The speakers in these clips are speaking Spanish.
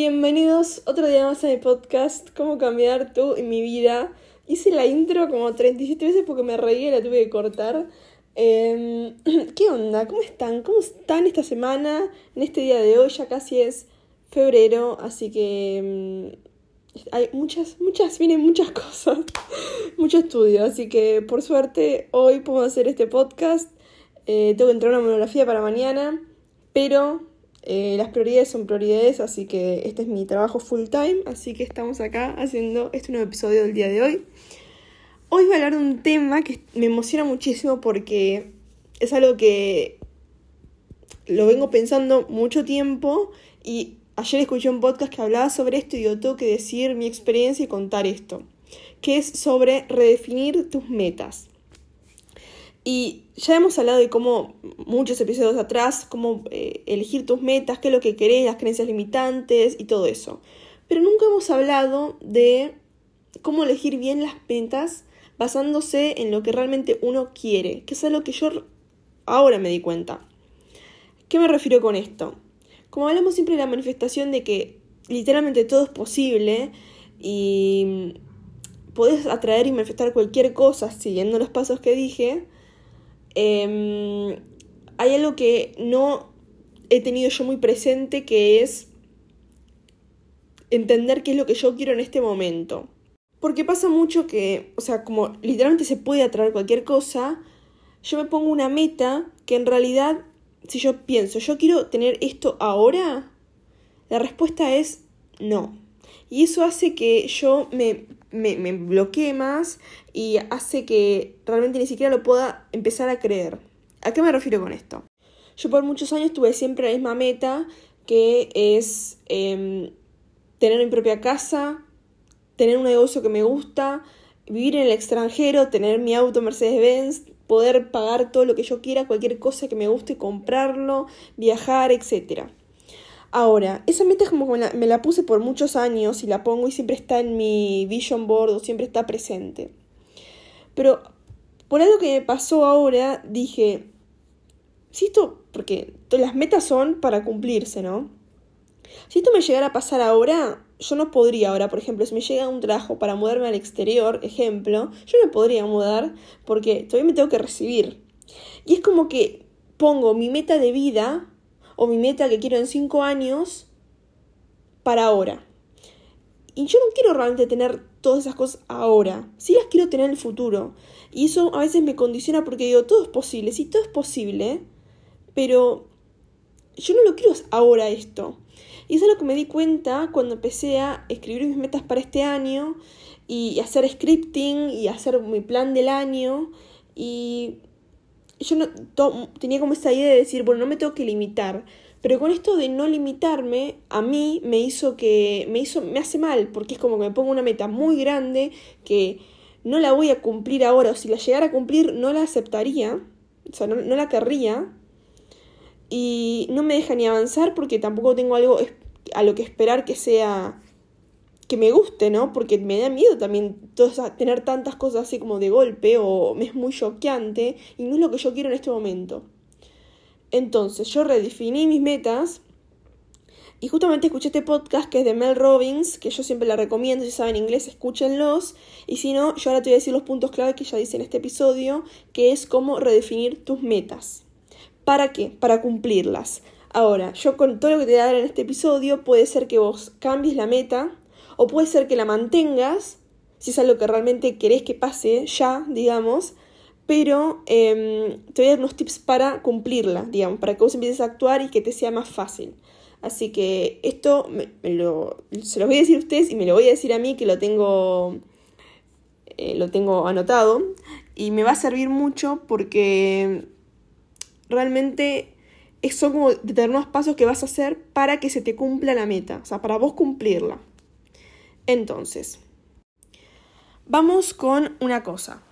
Bienvenidos otro día más a mi podcast, Cómo cambiar tú en mi vida. Hice la intro como 37 veces porque me reí y la tuve que cortar. Em, ¿Qué onda? ¿Cómo están? ¿Cómo están esta semana? En este día de hoy ya casi es febrero, así que em, hay muchas, muchas, vienen muchas cosas, mucho estudio, así que por suerte hoy puedo hacer este podcast. Eh, tengo que entrar a una monografía para mañana, pero eh, las prioridades son prioridades, así que este es mi trabajo full time, así que estamos acá haciendo este nuevo episodio del día de hoy. Hoy voy a hablar de un tema que me emociona muchísimo porque es algo que lo vengo pensando mucho tiempo y ayer escuché un podcast que hablaba sobre esto y yo tengo que decir mi experiencia y contar esto, que es sobre redefinir tus metas. Y ya hemos hablado de cómo, muchos episodios atrás, cómo eh, elegir tus metas, qué es lo que querés, las creencias limitantes y todo eso. Pero nunca hemos hablado de cómo elegir bien las metas basándose en lo que realmente uno quiere, que es algo que yo ahora me di cuenta. ¿Qué me refiero con esto? Como hablamos siempre de la manifestación de que literalmente todo es posible y podés atraer y manifestar cualquier cosa siguiendo los pasos que dije, Em, hay algo que no he tenido yo muy presente que es entender qué es lo que yo quiero en este momento. Porque pasa mucho que, o sea, como literalmente se puede atraer cualquier cosa, yo me pongo una meta que en realidad, si yo pienso, yo quiero tener esto ahora, la respuesta es no. Y eso hace que yo me me, me bloquee más y hace que realmente ni siquiera lo pueda empezar a creer. ¿A qué me refiero con esto? Yo por muchos años tuve siempre la misma meta, que es em, tener mi propia casa, tener un negocio que me gusta, vivir en el extranjero, tener mi auto Mercedes-Benz, poder pagar todo lo que yo quiera, cualquier cosa que me guste, comprarlo, viajar, etc. Ahora, esa meta es como que me la, puse por muchos años y la pongo y siempre está en mi vision board o siempre está presente. Pero por algo que me pasó ahora, dije, si esto, porque las metas son para cumplirse, ¿no? Si esto me llegara a pasar ahora, yo no podría ahora, por ejemplo, si me llega un trabajo para mudarme al exterior, ejemplo, yo no podría mudar porque todavía me tengo que recibir. Y es como que pongo mi meta de vida o mi meta que quiero en cinco años para ahora. Y yo no quiero realmente tener todas esas cosas ahora, sí las quiero tener en el futuro. Y eso a veces me condiciona porque digo, todo es posible, sí, todo es posible, pero yo no lo quiero ahora esto. Y eso es lo que me di cuenta cuando empecé a escribir mis metas para este año y hacer scripting y hacer mi plan del año. Y yo no, tenía como esa idea de decir, bueno, no me tengo que limitar. Pero con esto de no limitarme, a mí me hizo que, me hizo, me hace mal, porque es como que me pongo una meta muy grande que no la voy a cumplir ahora, o si la llegara a cumplir, no la aceptaría, o sea, no, no la querría, y no me deja ni avanzar porque tampoco tengo algo a lo que esperar que sea que me guste, ¿no? Porque me da miedo también tener tantas cosas así como de golpe o me es muy choqueante y no es lo que yo quiero en este momento. Entonces yo redefiní mis metas y justamente escuché este podcast que es de Mel Robbins, que yo siempre la recomiendo, si saben inglés escúchenlos y si no, yo ahora te voy a decir los puntos clave que ya dice en este episodio, que es cómo redefinir tus metas. ¿Para qué? Para cumplirlas. Ahora, yo con todo lo que te voy a dar en este episodio, puede ser que vos cambies la meta, o puede ser que la mantengas, si es algo que realmente querés que pase ya, digamos, pero em, te voy a dar unos tips para cumplirla, digamos, para que vos empieces a actuar y que te sea más fácil. Así que esto se lo voy a decir a ustedes y me lo voy a decir a mí que lo tengo, eh, lo tengo anotado y me va a servir mucho porque realmente son como determinados pasos que vas a hacer para que se te cumpla la meta, o sea, para vos cumplirla. Entonces, vamos con una cosa.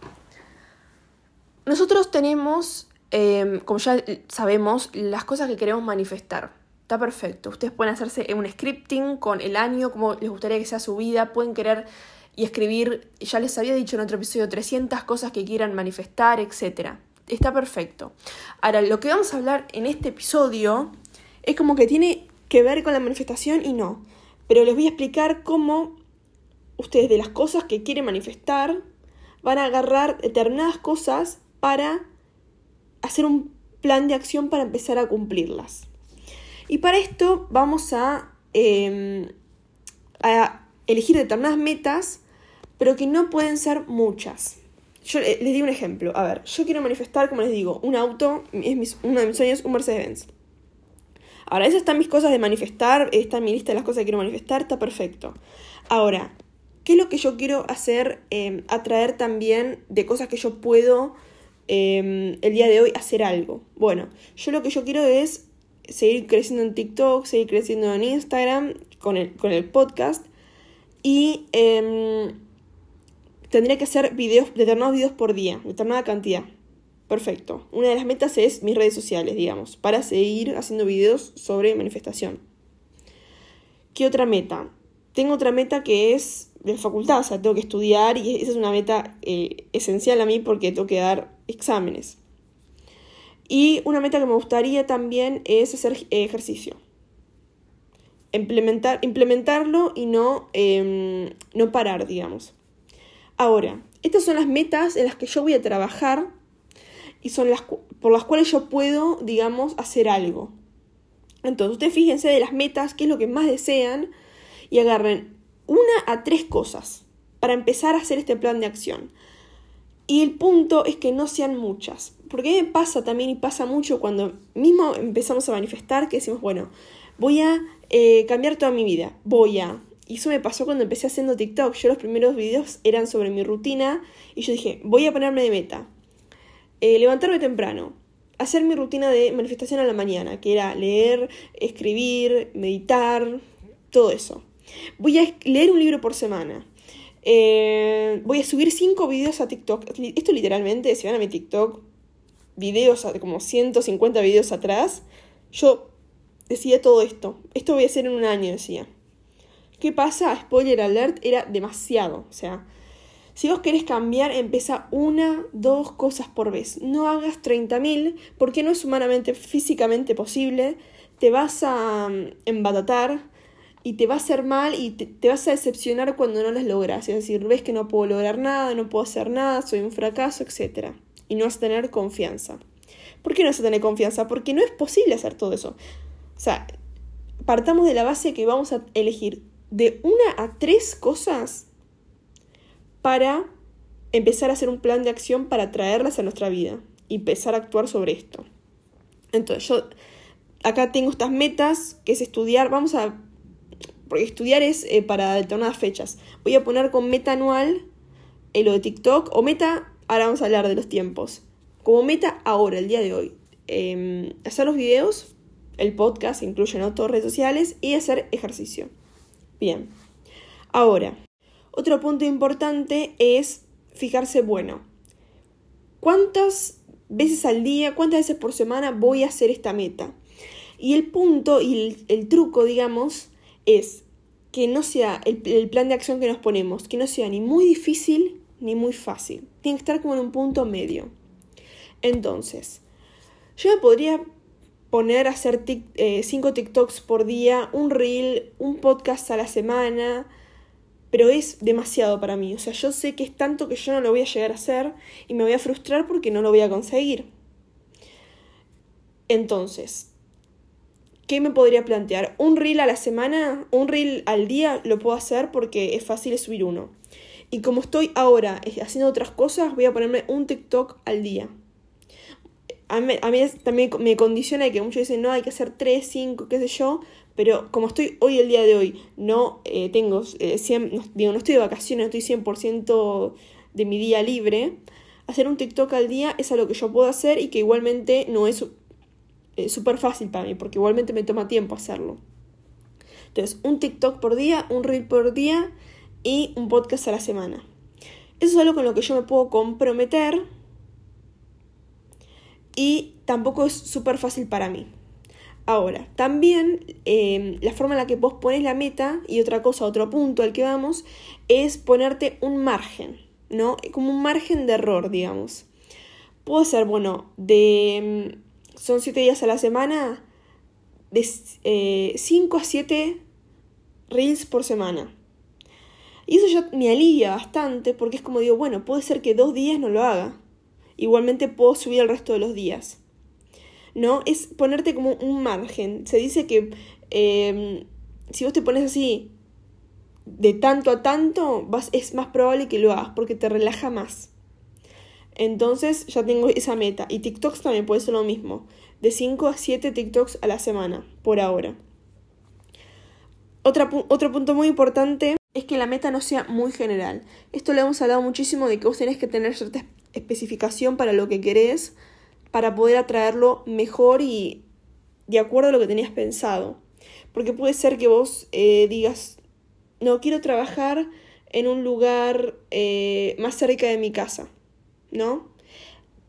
Nosotros tenemos, em, como ya sabemos, las cosas que queremos manifestar. Está perfecto. Ustedes pueden hacerse un scripting con el año, como les gustaría que sea su vida. Pueden querer y escribir, ya les había dicho en otro episodio, 300 cosas que quieran manifestar, etc. Está perfecto. Ahora, lo que vamos a hablar en este episodio es como que tiene que ver con la manifestación y no. Pero les voy a explicar cómo ustedes de las cosas que quieren manifestar van a agarrar determinadas cosas para hacer un plan de acción para empezar a cumplirlas. Y para esto vamos a, em, elegir determinadas metas, pero que no pueden ser muchas. Yo les digo un ejemplo. A ver, yo quiero manifestar, como les digo, un auto, es uno de mis sueños, un Mercedes-Benz. Ahora, esas están mis cosas de manifestar, está en mi lista de las cosas que quiero manifestar, está perfecto. Ahora, ¿qué es lo que yo quiero hacer? Em, atraer también de cosas que yo puedo em, el día de hoy hacer algo. Bueno, yo lo que yo quiero es seguir creciendo en TikTok, seguir creciendo en Instagram con el, con el podcast y em, tendría que hacer videos, determinados videos por día, determinada cantidad. Perfecto. Una de las metas es mis redes sociales, digamos, para seguir haciendo videos sobre manifestación. ¿Qué otra meta? Tengo otra meta que es de facultad, o sea, tengo que estudiar y esa es una meta eh, esencial a mí porque tengo que dar exámenes. Y una meta que me gustaría también es hacer ejercicio. Implementar, implementarlo y no, em, no parar, digamos. Ahora, estas son las metas en las que yo voy a trabajar y son las por las cuales yo puedo, digamos, hacer algo. Entonces, ustedes fíjense de las metas, qué es lo que más desean y agarren una a tres cosas para empezar a hacer este plan de acción. Y el punto es que no sean muchas. Porque me pasa también y pasa mucho cuando mismo empezamos a manifestar que decimos, bueno, voy a eh, cambiar toda mi vida, voy a... Y eso me pasó cuando empecé haciendo TikTok. Yo los primeros videos eran sobre mi rutina y yo dije, voy a ponerme de meta. Eh, levantarme temprano, hacer mi rutina de manifestación a la mañana, que era leer, escribir, meditar, todo eso. Voy a leer un libro por semana. Eh, voy a subir cinco videos a TikTok. Esto literalmente, si van a mi TikTok, videos, como 150 videos atrás, yo decía todo esto. Esto voy a hacer en un año, decía. ¿Qué pasa? Spoiler alert, era demasiado. O sea, si vos querés cambiar, empieza una, dos cosas por vez. No hagas 30.000 porque no es humanamente, físicamente posible. Te vas a mm, embatatar y te va a hacer mal y te, vas a decepcionar cuando no las logras. Es decir, ves que no puedo lograr nada, no puedo hacer nada, soy un fracaso, etc. Y no vas a tener confianza. ¿Por qué no vas a tener confianza? Porque no es posible hacer todo eso. O sea, partamos de la base que vamos a elegir de una a tres cosas para empezar a hacer un plan de acción para traerlas a nuestra vida y empezar a actuar sobre esto. Entonces, yo acá tengo estas metas, que es estudiar, vamos a, porque estudiar es eh, para determinadas fechas. Voy a poner con meta anual eh, lo de TikTok o meta, ahora vamos a hablar de los tiempos. Como meta ahora, el día de hoy, em, hacer los videos, el podcast, incluye ¿no? todas redes sociales y hacer ejercicio. Bien, ahora, otro punto importante es fijarse, bueno, ¿cuántas veces al día, cuántas veces por semana voy a hacer esta meta? Y el punto y el, truco, digamos, es que no sea el, plan de acción que nos ponemos, que no sea ni muy difícil ni muy fácil. Tiene que estar como en un punto medio. Entonces, yo me podría poner a hacer 5 eh, TikToks por día, un reel, un podcast a la semana, pero es demasiado para mí. O sea, yo sé que es tanto que yo no lo voy a llegar a hacer y me voy a frustrar porque no lo voy a conseguir. Entonces, ¿qué me podría plantear? ¿Un reel a la semana? ¿Un reel al día? Lo puedo hacer porque es fácil subir uno. Y como estoy ahora haciendo otras cosas, voy a ponerme un TikTok al día. A mí, también me condiciona que muchos dicen, no, hay que hacer 3, 5, qué sé yo, pero como estoy hoy, el día de hoy, no eh, tengo, eh, no, digo, no estoy de vacaciones, estoy 100% de mi día libre, hacer un TikTok al día es algo que yo puedo hacer y que igualmente no es eh, súper fácil para mí, porque igualmente me toma tiempo hacerlo. Entonces, un TikTok por día, un reel por día y un podcast a la semana. Eso es algo con lo que yo me puedo comprometer y tampoco es súper fácil para mí. Ahora, también em, la forma en la que vos pones la meta, y otra cosa, otro punto al que vamos, es ponerte un margen, ¿no? Como un margen de error, digamos. Puedo ser, bueno, de... Son siete días a la semana, de 5 eh, a 7 reels por semana. Y eso ya me alivia bastante porque es como digo, bueno, puede ser que dos días no lo haga. Igualmente puedo subir el resto de los días. ¿No? Es ponerte como un margen. Se dice que em, si vos te pones así de tanto a tanto, vas, es más probable que lo hagas porque te relaja más. Entonces ya tengo esa meta. Y TikToks también puede ser lo mismo. De 5 a 7 TikToks a la semana, por ahora. otro punto muy importante es que la meta no sea muy general. Esto le hemos hablado muchísimo de que vos tenés que tener cierta especificación para lo que querés, para poder atraerlo mejor y de acuerdo a lo que tenías pensado. Porque puede ser que vos eh, digas, no, quiero trabajar en un lugar eh, más cerca de mi casa, ¿no?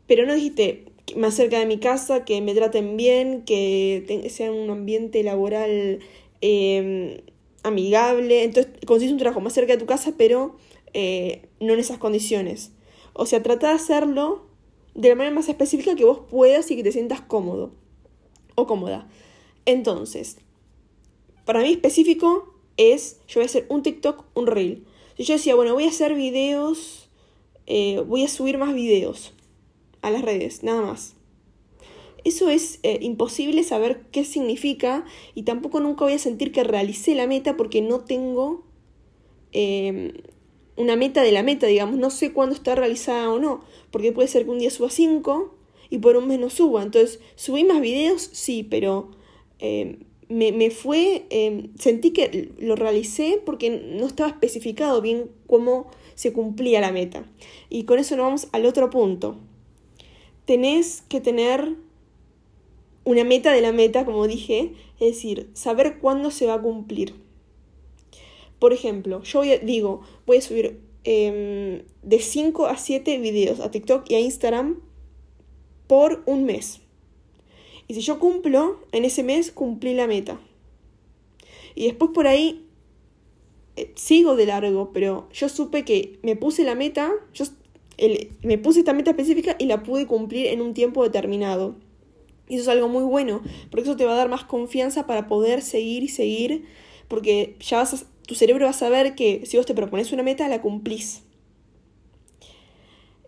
Pero no dijiste más cerca de mi casa, que me traten bien, que sea un ambiente laboral em, amigable. Entonces consigues un trabajo más cerca de tu casa, pero eh, no en esas condiciones. O sea, trata de hacerlo de la manera más específica que vos puedas y que te sientas cómodo o cómoda. Entonces, para mí específico es, yo voy a hacer un TikTok, un reel. Si yo decía, bueno, voy a hacer videos, eh, voy a subir más videos a las redes, nada más. Eso es eh, imposible saber qué significa y tampoco nunca voy a sentir que realicé la meta porque no tengo em, una meta de la meta, digamos, no sé cuándo está realizada o no, porque puede ser que un día suba 5 y por un mes no suba. Entonces, subí más videos, sí, pero em, me, me, fue, em, sentí que lo realicé porque no estaba especificado bien cómo se cumplía la meta. Y con eso nos vamos al otro punto. Tenés que tener una meta de la meta, como dije, es decir, saber cuándo se va a cumplir. Por ejemplo, yo digo, voy a subir em, de 5 a 7 videos a TikTok y a Instagram por un mes. Y si yo cumplo, en ese mes cumplí la meta. Y después por ahí eh, sigo de largo, pero yo supe que me puse la meta, yo me puse esta meta específica y la pude cumplir en un tiempo determinado. Y eso es algo muy bueno, porque eso te va a dar más confianza para poder seguir y seguir, porque ya vas tu cerebro va a saber que si vos te propones una meta, la cumplís.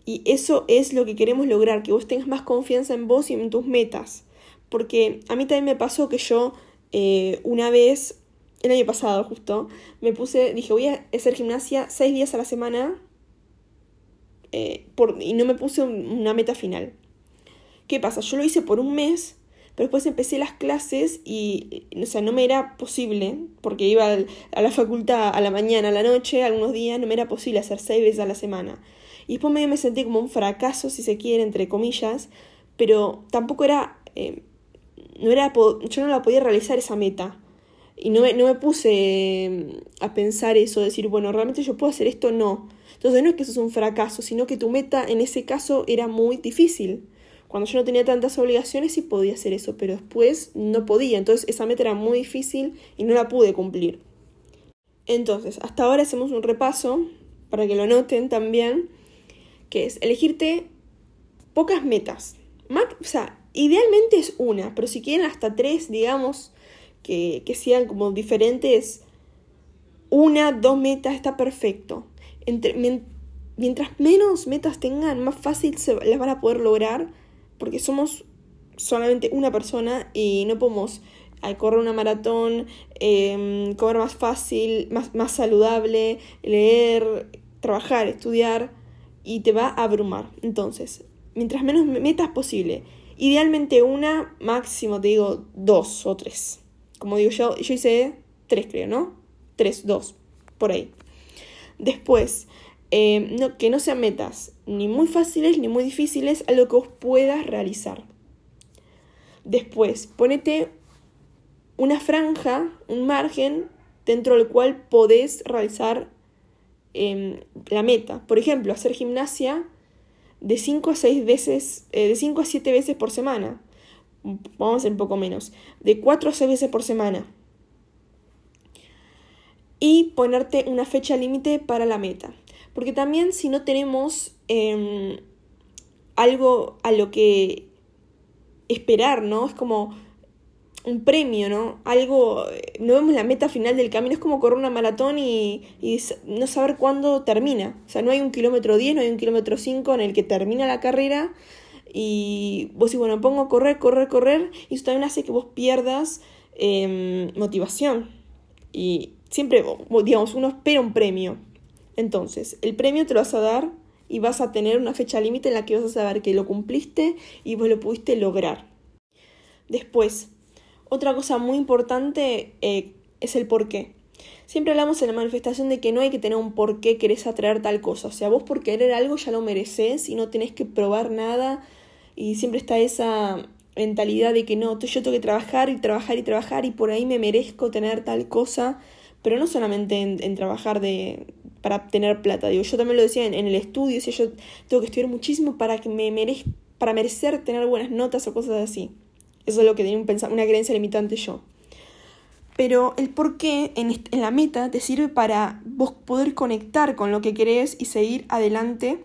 Y eso es lo que queremos lograr, que vos tengas más confianza en vos y en tus metas. Porque a mí también me pasó que yo eh, una vez, el año pasado justo, me puse, dije voy a hacer gimnasia seis días a la semana eh, y no me puse una meta final. ¿Qué pasa? Yo lo hice por un mes, pero después empecé las clases y, o sea, no me era posible, porque iba a la facultad a la mañana, a la noche, algunos días, no me era posible hacer seis veces a la semana. Y después medio me sentí como un fracaso, si se quiere, entre comillas, pero tampoco era, eh, no era, yo no la podía realizar esa meta. Y no me, no me puse em, a pensar eso, decir, bueno, realmente yo puedo hacer esto, no. Entonces no es que eso es un fracaso, sino que tu meta en ese caso era muy difícil. Cuando yo no tenía tantas obligaciones sí podía hacer eso, pero después no podía. Entonces esa meta era muy difícil y no la pude cumplir. Entonces, hasta ahora hacemos un repaso para que lo noten también, que es elegirte pocas metas. O sea, idealmente es una, pero si quieren hasta tres, digamos, que, que sean como diferentes, una, dos metas está perfecto. Entre, mientras menos metas tengan, más fácil se las van a poder lograr porque somos solamente una persona y no podemos correr una maratón, eh, comer más fácil, más, más saludable, leer, trabajar, estudiar y te va a abrumar. Entonces, mientras menos metas posible, idealmente una, máximo te digo dos o tres. Como digo yo, yo hice tres creo, ¿no? Tres, dos, por ahí. Después, eh, que no sean metas ni muy fáciles ni muy difíciles, algo que vos puedas realizar. Después, ponete una franja, un margen dentro del cual podés realizar em, la meta. Por ejemplo, hacer gimnasia de 5 a 6 veces, eh, de 5 a 7 veces por semana. Vamos a hacer un poco menos. De 4 a 6 veces por semana. Y ponerte una fecha límite para la meta. Porque también si no tenemos em, algo a lo que esperar, ¿no? Es como, un premio, ¿no? Algo, eh, no vemos la meta final del camino, es como correr una maratón y, y, no saber cuándo termina. O sea, no hay un kilómetro 10, no hay un kilómetro 5 en el que termina la carrera y vos decís, bueno, pongo a correr, correr, correr, y eso también hace que vos pierdas em, motivación. Y siempre, digamos, uno espera un premio. Entonces, el premio te lo vas a dar y vas a tener una fecha límite en la que vas a saber que lo cumpliste y vos lo pudiste lograr. Después, otra cosa muy importante eh, es el por qué. Siempre hablamos en la manifestación de que no hay que tener un por qué querés atraer tal cosa. O sea, vos por querer algo ya lo mereces y no tenés que probar nada. Y siempre está esa mentalidad de que no, yo tengo que trabajar y trabajar y trabajar y por ahí me merezco tener tal cosa. Pero no solamente en, trabajar de, para tener plata. Digo, yo también lo decía en, el estudio, si yo tengo que estudiar muchísimo para que me merez, para merecer tener buenas notas o cosas así. Eso es lo que tenía un una creencia limitante yo. Pero el por qué en, en la meta te sirve para vos poder conectar con lo que querés y seguir adelante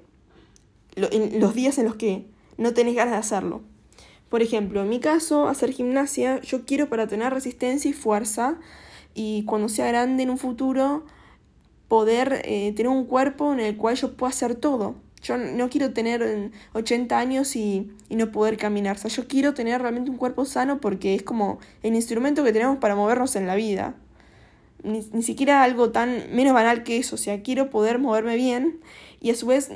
los días en los que no tenés ganas de hacerlo. Por ejemplo, en mi caso, hacer gimnasia, yo quiero para tener resistencia y fuerza y cuando sea grande en un futuro poder eh, tener un cuerpo en el cual yo pueda hacer todo. Yo no quiero tener 80 años y, no poder caminar. O sea, yo quiero tener realmente un cuerpo sano porque es como el instrumento que tenemos para movernos en la vida. Ni, siquiera algo tan menos banal que eso. O sea, quiero poder moverme bien y a su vez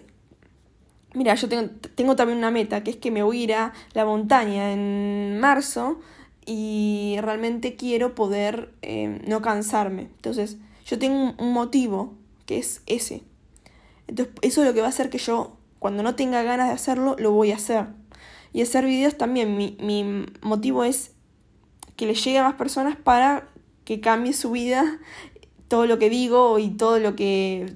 Mira, yo tengo, tengo, también una meta, que es que me voy a ir a la montaña en marzo y realmente quiero poder eh, no cansarme. Entonces, yo tengo un motivo, que es ese. Entonces, eso es lo que va a hacer que yo, cuando no tenga ganas de hacerlo, lo voy a hacer. Y hacer videos también, mi, mi motivo es que le llegue a más personas para que cambie su vida, todo lo que digo y todo lo que.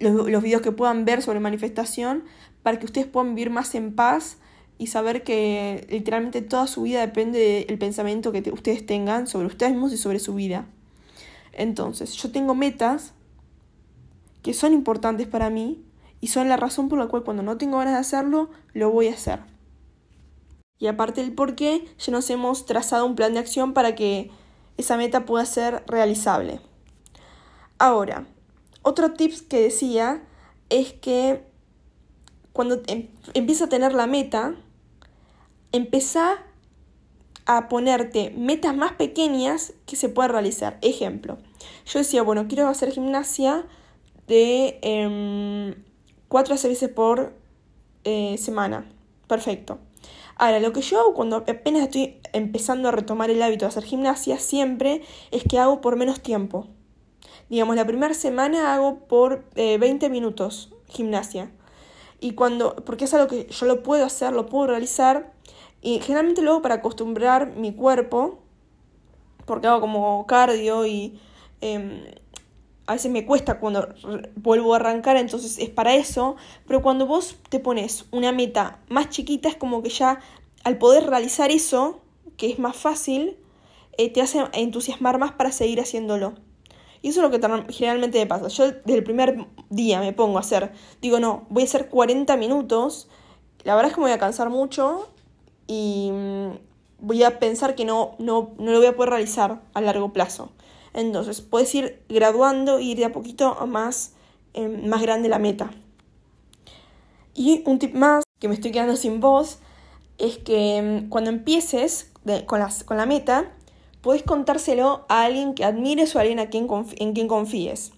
los, los videos que puedan ver sobre manifestación, para que ustedes puedan vivir más en paz y saber que literalmente toda su vida depende del pensamiento que ustedes tengan sobre ustedes mismos y sobre su vida. Entonces, yo tengo metas que son importantes para mí y son la razón por la cual cuando no tengo ganas de hacerlo, lo voy a hacer. Y aparte del por qué, ya nos hemos trazado un plan de acción para que esa meta pueda ser realizable. Ahora, otro tip que decía es que cuando em, empieza a tener la meta, empieza a ponerte metas más pequeñas que se puedan realizar. Ejemplo, yo decía, bueno, quiero hacer gimnasia de eh, 4 a 6 veces por eh, semana. Perfecto. Ahora, lo que yo hago cuando apenas estoy empezando a retomar el hábito de hacer gimnasia, siempre es que hago por menos tiempo. Digamos, la primera semana hago por 20 eh, minutos gimnasia. Y cuando, porque es algo que yo lo puedo hacer, lo puedo realizar, y generalmente lo hago para acostumbrar mi cuerpo, porque hago como cardio y em, a veces me cuesta cuando vuelvo a arrancar, entonces es para eso, pero cuando vos te pones una meta más chiquita es como que ya al poder realizar eso, que es más fácil, eh, te hace entusiasmar más para seguir haciéndolo. Y eso es lo que generalmente me pasa. Yo desde el primer día me pongo a hacer, digo, no, voy a hacer 40 minutos, la verdad es que me voy a cansar mucho y mm, voy a pensar que no, no, no lo voy a poder realizar a largo plazo. Entonces, puedes ir graduando y ir de a poquito más, em, más grande la meta. Y un tip más, que me estoy quedando sin voz, es que em, cuando empieces con, con la meta, puedes contárselo a alguien que admires o a alguien a quien en quien confíes.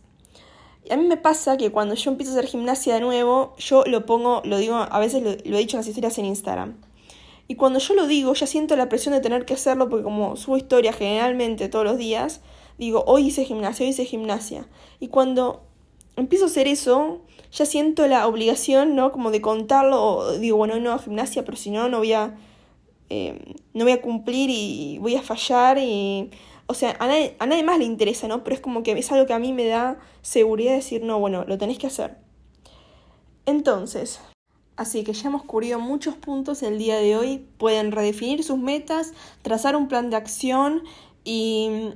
Y a mí me pasa que cuando yo empiezo a hacer gimnasia de nuevo, yo lo pongo, lo digo, a veces lo, he dicho en las historias en Instagram. Y cuando yo lo digo, ya siento la presión de tener que hacerlo porque como subo historia generalmente todos los días, digo, hoy hice gimnasia, hoy hice gimnasia. Y cuando empiezo a hacer eso, ya siento la obligación, ¿no? Como de contarlo, o digo, bueno, no gimnasia, pero si no, no voy a, eh, no voy a cumplir y voy a fallar y... O sea, a nadie, a nadie más le interesa, ¿no? Pero es como que es algo que a mí me da seguridad de decir, no, bueno, lo tenés que hacer. Entonces, así que ya hemos cubierto muchos puntos el día de hoy. Pueden redefinir sus metas, trazar un plan de acción y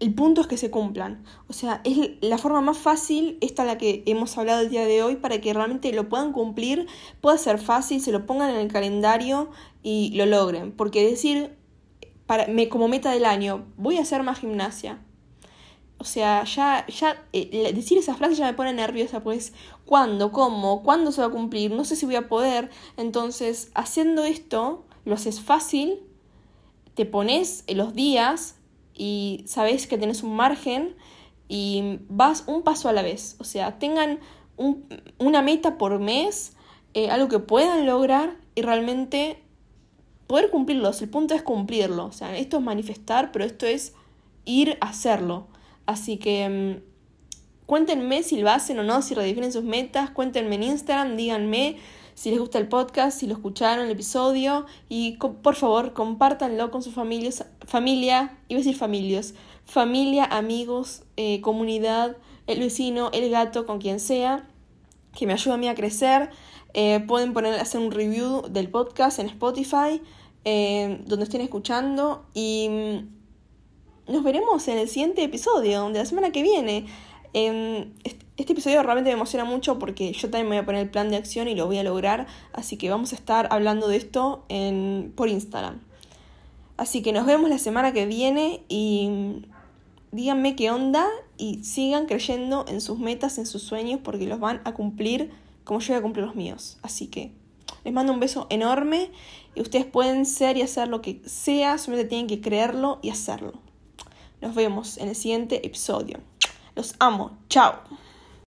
el punto es que se cumplan. O sea, es la forma más fácil, esta la que hemos hablado el día de hoy, para que realmente lo puedan cumplir, pueda ser fácil, se lo pongan en el calendario y lo logren. Porque decir, para, me, como meta del año, voy a hacer más gimnasia. O sea, ya, ya eh, decir esa frase ya me pone nerviosa, pues, ¿cuándo? ¿Cómo? ¿Cuándo se va a cumplir? No sé si voy a poder. Entonces, haciendo esto, lo haces fácil, te pones los días y sabes que tenés un margen y vas un paso a la vez. O sea, tengan una meta por mes, eh, algo que puedan lograr y realmente poder cumplirlos. El punto es cumplirlo. O sea, esto es manifestar, pero esto es ir a hacerlo. Así que mm, cuéntenme si lo hacen o no, si redefinen sus metas, cuéntenme en Instagram, díganme si les gusta el podcast, si lo escucharon el episodio y por favor compártanlo con sus familias, familia, iba a decir familias, familia, amigos, eh, comunidad, el vecino, el gato, con quien sea, que me ayude a mí a crecer. Eh, pueden poner, hacer un review del podcast en Spotify, eh, donde estén escuchando y mm, nos veremos en el siguiente episodio, de la semana que viene. Este episodio realmente me emociona mucho porque yo también me voy a poner el plan de acción y lo voy a lograr, así que vamos a estar hablando de esto en, por Instagram. Así que nos vemos la semana que viene y díganme qué onda y sigan creyendo en sus metas, en sus sueños, porque los van a cumplir como yo voy a cumplir los míos. Así que les mando un beso enorme y ustedes pueden ser y hacer lo que sea, solamente tienen que creerlo y hacerlo. Nos vemos en el siguiente episodio. Los amo. Chao.